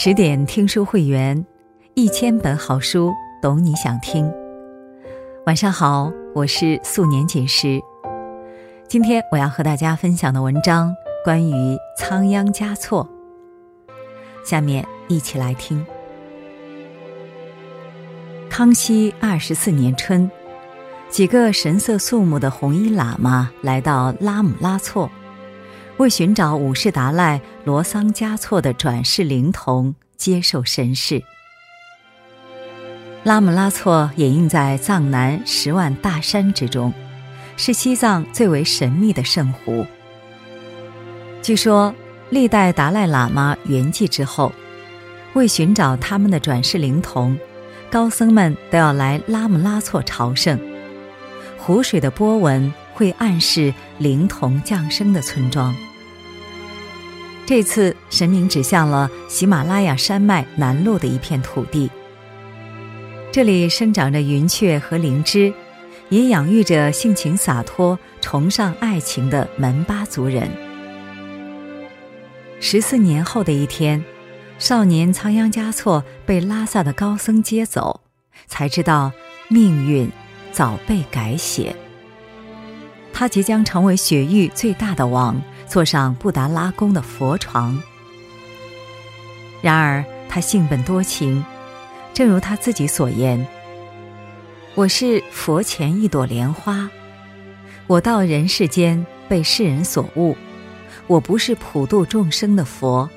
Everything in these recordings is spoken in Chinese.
十点听书会员，一千本好书，懂你想听。晚上好，我是素年锦时。今天我要和大家分享的文章关于仓央嘉措。下面一起来听。康熙二十四年春，几个神色肃穆的红衣喇嘛来到拉姆拉措。为寻找五世达赖罗桑嘉措的转世灵童，接受神事。拉姆拉措掩映在藏南十万大山之中，是西藏最为神秘的圣湖。据说，历代达赖喇嘛圆寂之后，为寻找他们的转世灵童，高僧们都要来拉姆拉措朝圣。湖水的波纹会暗示灵童降生的村庄。这次神明指向了喜马拉雅山脉南麓的一片土地，这里生长着云雀和灵芝，也养育着性情洒脱、崇尚爱情的门巴族人。十四年后的一天，少年仓央嘉措被拉萨的高僧接走，才知道命运早被改写。他即将成为雪域最大的王。坐上布达拉宫的佛床。然而他性本多情，正如他自己所言：“我是佛前一朵莲花，我到人世间被世人所误，我不是普度众生的佛，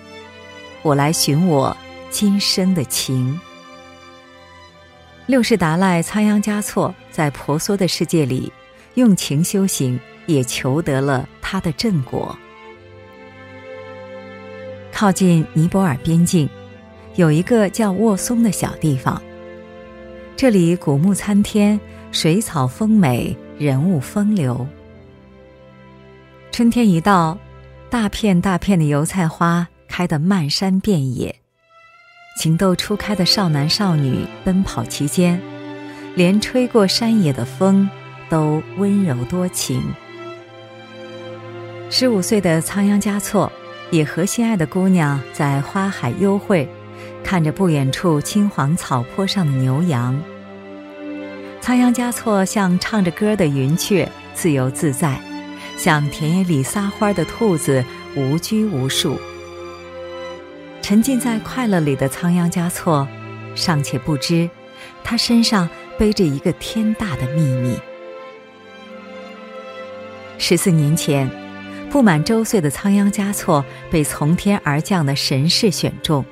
我来寻我今生的情。”六世达赖仓央嘉措在婆娑的世界里用情修行。也求得了他的正果。靠近尼泊尔边境，有一个叫沃松的小地方。这里古木参天，水草丰美，人物风流。春天一到，大片大片的油菜花开得漫山遍野，情窦初开的少男少女奔跑其间，连吹过山野的风都温柔多情。十五岁的仓央嘉措，也和心爱的姑娘在花海幽会，看着不远处青黄草坡上的牛羊。仓央嘉措像唱着歌的云雀，自由自在；像田野里撒欢的兔子，无拘无束。沉浸在快乐里的仓央嘉措，尚且不知，他身上背着一个天大的秘密。十四年前。不满周岁的仓央嘉措被从天而降的神士选中。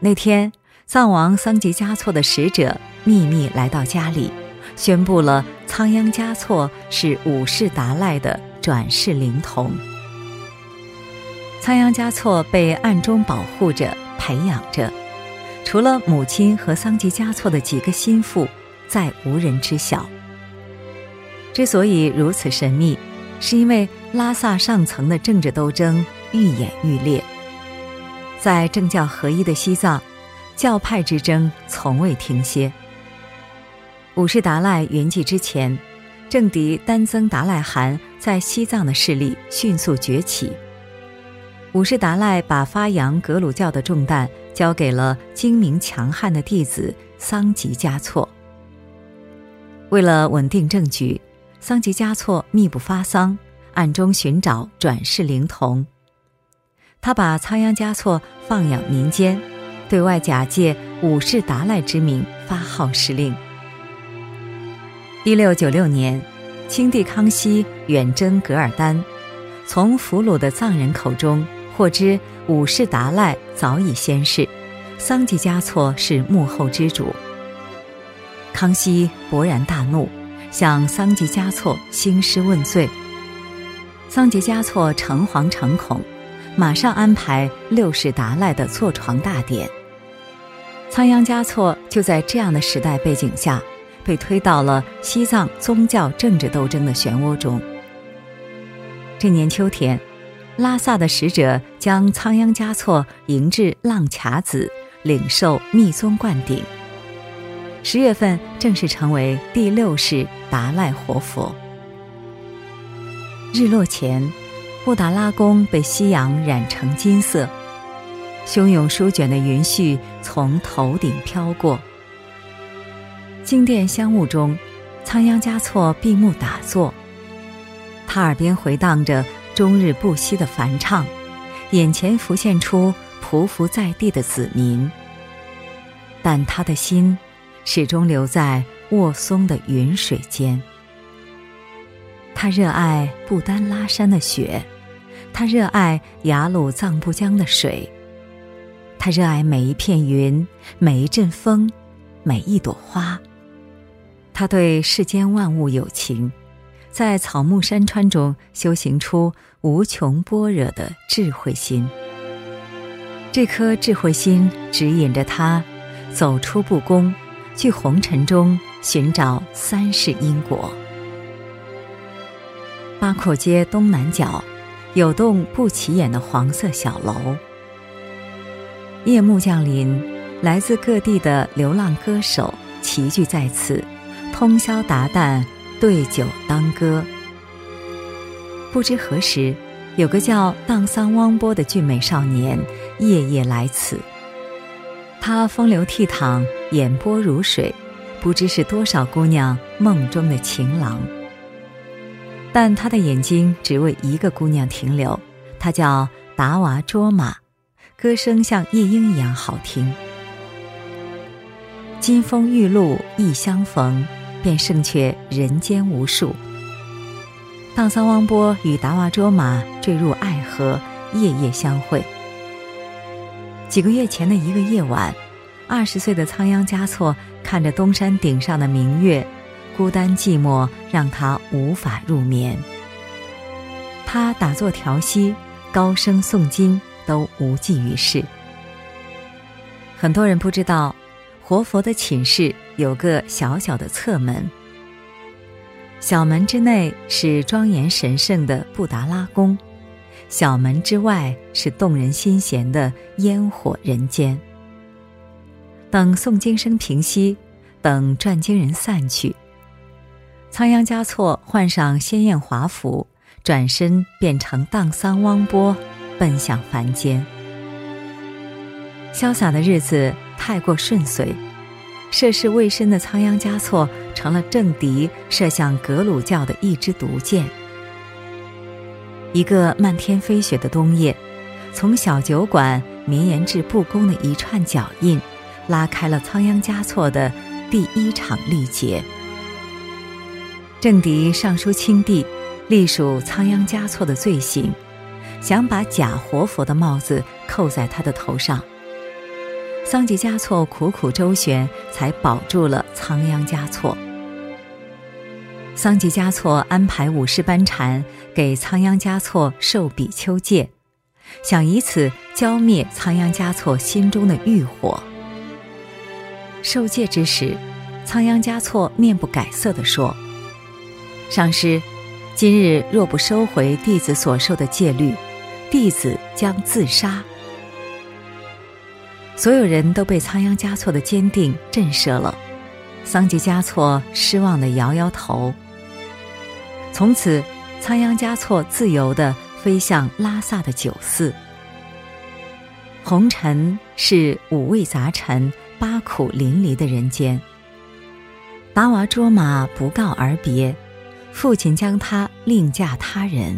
那天，藏王桑吉嘉措的使者秘密来到家里，宣布了仓央嘉措是五世达赖的转世灵童。仓央嘉措被暗中保护着、培养着，除了母亲和桑吉嘉措的几个心腹，再无人知晓。之所以如此神秘。是因为拉萨上层的政治斗争愈演愈烈，在政教合一的西藏，教派之争从未停歇。五世达赖圆寂之前，政敌丹增达赖汗在西藏的势力迅速崛起。五世达赖把发扬格鲁教的重担交给了精明强悍的弟子桑吉嘉措。为了稳定政局。桑吉嘉措密不发丧，暗中寻找转世灵童。他把仓央嘉措放养民间，对外假借五世达赖之名发号施令。一六九六年，清帝康熙远征噶尔丹，从俘虏的藏人口中获知五世达赖早已仙逝，桑吉嘉措是幕后之主。康熙勃然大怒。向桑吉嘉措兴师问罪。桑吉嘉措诚惶诚恐，马上安排六世达赖的坐床大典。仓央嘉措就在这样的时代背景下，被推到了西藏宗教政治斗争的漩涡中。这年秋天，拉萨的使者将仓央嘉措迎至浪卡子，领受密宗灌顶。十月份正式成为第六世达赖活佛。日落前，布达拉宫被夕阳染成金色，汹涌舒卷的云絮从头顶飘过。金殿香雾中，仓央嘉措闭目打坐，他耳边回荡着终日不息的梵唱，眼前浮现出匍匐在地的子民。但他的心始终留在卧松的云水间。他热爱不丹拉山的雪，他热爱雅鲁藏布江的水，他热爱每一片云，每一阵风，每一朵花。他对世间万物有情，在草木山川中修行出无穷般若的智慧心。这颗智慧心指引着他。走出不公，去红尘中寻找三世因果。八廓街东南角有栋不起眼的黄色小楼。夜幕降临，来自各地的流浪歌手齐聚在此，通宵达旦，对酒当歌。不知何时，有个叫荡桑汪波的俊美少年夜夜来此。他风流倜傥，眼波如水，不知是多少姑娘梦中的情郎。但他的眼睛只为一个姑娘停留，他叫达娃卓玛，歌声像夜莺一样好听。金风玉露一相逢，便胜却人间无数。荡桑汪波与达娃卓玛坠入爱河，夜夜相会。几个月前的一个夜晚，二十岁的仓央嘉措看着东山顶上的明月，孤单寂寞让他无法入眠。他打坐调息，高声诵经，都无济于事。很多人不知道，活佛的寝室有个小小的侧门，小门之内是庄严神圣的布达拉宫。小门之外是动人心弦的烟火人间。等诵经声平息，等转经人散去，仓央嘉措换上鲜艳华服，转身变成荡桑汪波，奔向凡间。潇洒的日子太过顺遂，涉世未深的仓央嘉措成了政敌射向格鲁教的一支毒箭。一个漫天飞雪的冬夜，从小酒馆绵延至布宫的一串脚印，拉开了仓央嘉措的第一场历劫。政敌上书清帝，隶属仓央嘉措的罪行，想把假活佛的帽子扣在他的头上。桑吉嘉措苦苦周旋，才保住了仓央嘉措。桑吉嘉措安排武士班禅给仓央嘉措授比丘戒，想以此浇灭仓央嘉措心中的欲火。受戒之时，仓央嘉措面不改色地说：“上师，今日若不收回弟子所受的戒律，弟子将自杀。”所有人都被仓央嘉措的坚定震慑了，桑吉嘉措失望地摇摇头。从此，仓央嘉措自由地飞向拉萨的酒寺。红尘是五味杂陈、八苦淋漓的人间。达娃卓玛不告而别，父亲将他另嫁他人。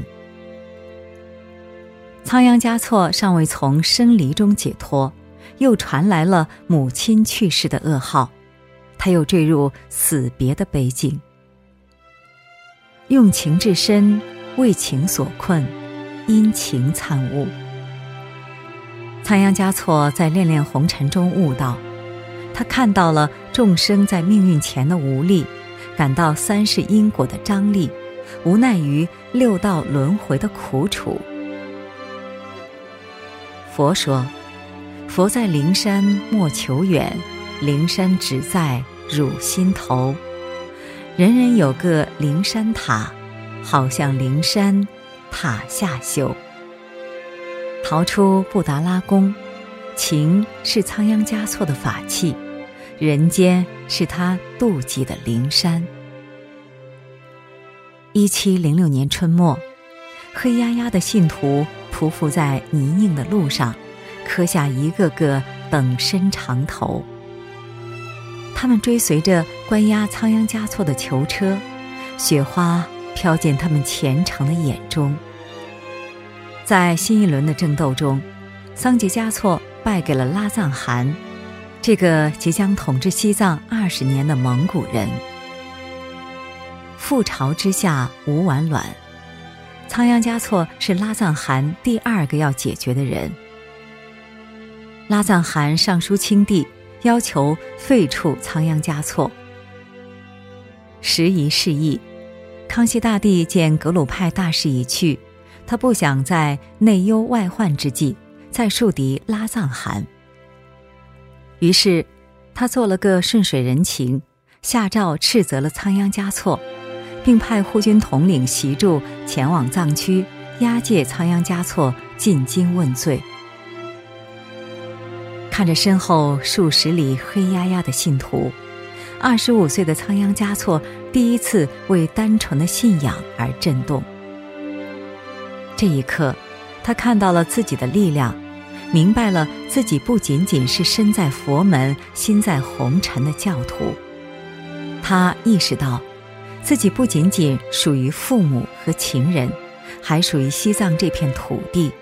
仓央嘉措尚未从生离中解脱，又传来了母亲去世的噩耗，他又坠入死别的悲境。用情至深，为情所困，因情参悟。仓央嘉措在恋恋红尘中悟道，他看到了众生在命运前的无力，感到三世因果的张力，无奈于六道轮回的苦楚。佛说：“佛在灵山莫求远，灵山只在汝心头。”人人有个灵山塔，好像灵山塔下修。逃出布达拉宫，情是仓央嘉措的法器，人间是他妒忌的灵山。一七零六年春末，黑压压的信徒匍匐在泥泞的路上，磕下一个个等身长头。他们追随着关押仓央嘉措的囚车，雪花飘进他们虔诚的眼中。在新一轮的争斗中，桑杰嘉措败给了拉藏汗，这个即将统治西藏二十年的蒙古人。覆巢之下无完卵，仓央嘉措是拉藏汗第二个要解决的人。拉藏汗上书清帝，要求废黜仓央嘉措。时移世易，康熙大帝见格鲁派大势已去。他不想在内忧外患之际再树敌拉藏汗，于是他做了个顺水人情，下诏斥责了仓央嘉措，并派护军统领习柱前往藏区押解仓央嘉措进京问罪。看着身后数十里黑压压的信徒，二十五岁的仓央嘉措第一次为单纯的信仰而震动。这一刻，他看到了自己的力量，明白了自己不仅仅是身在佛门、心在红尘的教徒。他意识到，自己不仅仅属于父母和情人，还属于西藏这片土地，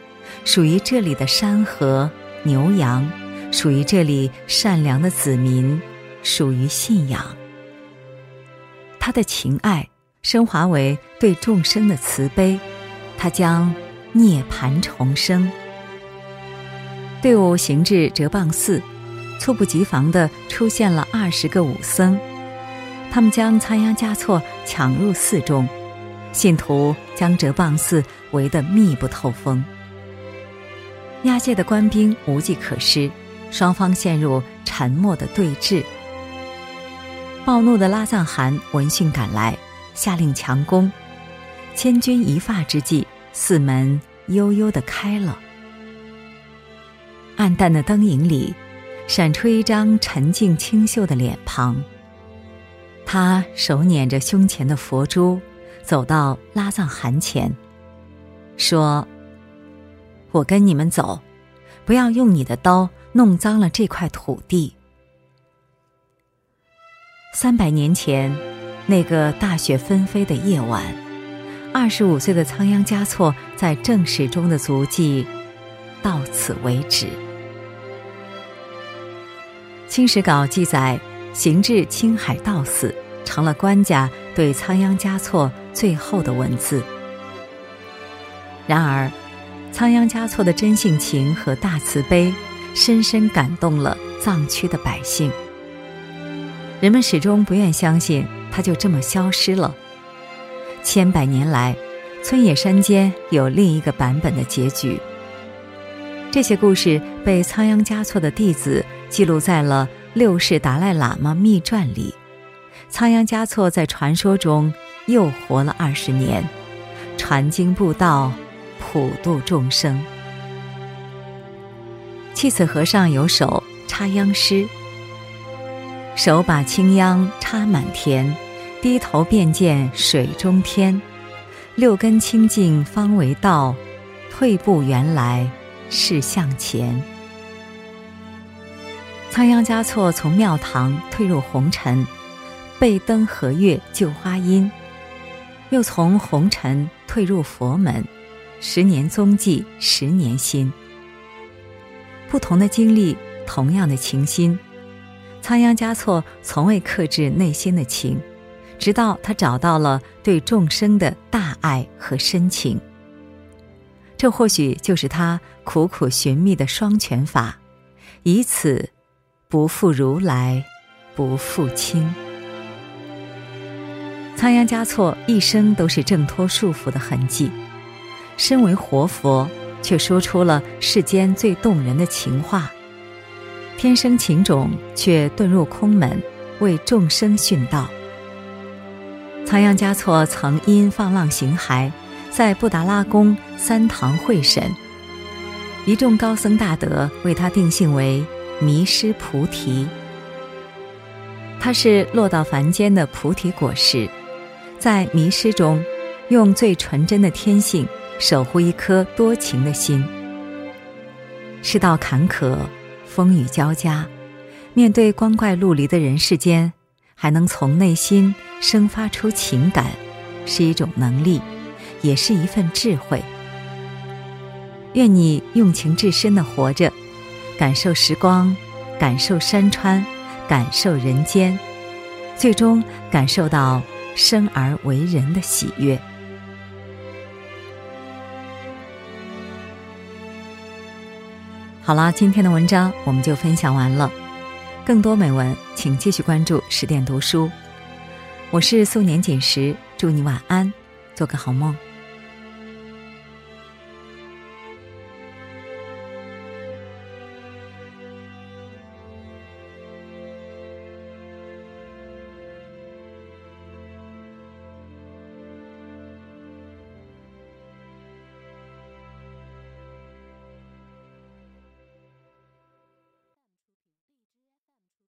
属于这里的山河、牛羊，属于这里善良的子民，属于信仰。他的情爱升华为对众生的慈悲。他将涅盘重生。队伍行至哲蚌寺，猝不及防地出现了二十个武僧，他们将仓央嘉措抢入寺中，信徒将哲蚌寺围得密不透风。押解的官兵无计可施，双方陷入沉默的对峙。暴怒的拉藏汗闻讯赶来，下令强攻。千钧一发之际，寺门悠悠地开了。暗淡的灯影里，闪出一张沉静清秀的脸庞。他手捻着胸前的佛珠，走到拉藏汗前，说：“我跟你们走，不要用你的刀弄脏了这块土地。”三百年前，那个大雪纷飞的夜晚。二十五岁的仓央嘉措在正史中的足迹到此为止。清史稿记载，行至青海道寺，成了官家对仓央嘉措最后的文字。然而，仓央嘉措的真性情和大慈悲，深深感动了藏区的百姓。人们始终不愿相信他就这么消失了。千百年来，村野山间有另一个版本的结局。这些故事被仓央嘉措的弟子记录在了《六世达赖喇嘛秘传》里。仓央嘉措在传说中又活了二十年，传经布道，普度众生。弃子和尚有首插秧诗：“手把青秧插满田。”低头便见水中天，六根清净方为道，退步原来是向前。仓央嘉措从庙堂退入红尘，背灯和月救花阴，又从红尘退入佛门，十年踪迹十年心。不同的经历，同样的情心，仓央嘉措从未克制内心的情。直到他找到了对众生的大爱和深情，这或许就是他苦苦寻觅的双全法，以此不负如来，不负卿。仓央嘉措一生都是挣脱束缚的痕迹，身为活佛，却说出了世间最动人的情话。天生情种，却遁入空门，为众生殉道。仓央嘉措曾因放浪形骸，在布达拉宫三堂会审，一众高僧大德为他定性为迷失菩提。他是落到凡间的菩提果实，在迷失中，用最纯真的天性守护一颗多情的心。世道坎坷，风雨交加，面对光怪陆离的人世间，还能从内心生发出情感，是一种能力，也是一份智慧。愿你用情至深的活着，感受时光，感受山川，感受人间，最终感受到生而为人的喜悦。好了，今天的文章我们就分享完了。更多美文，请继续关注十点读书。我是素年锦时，祝你晚安，做个好梦。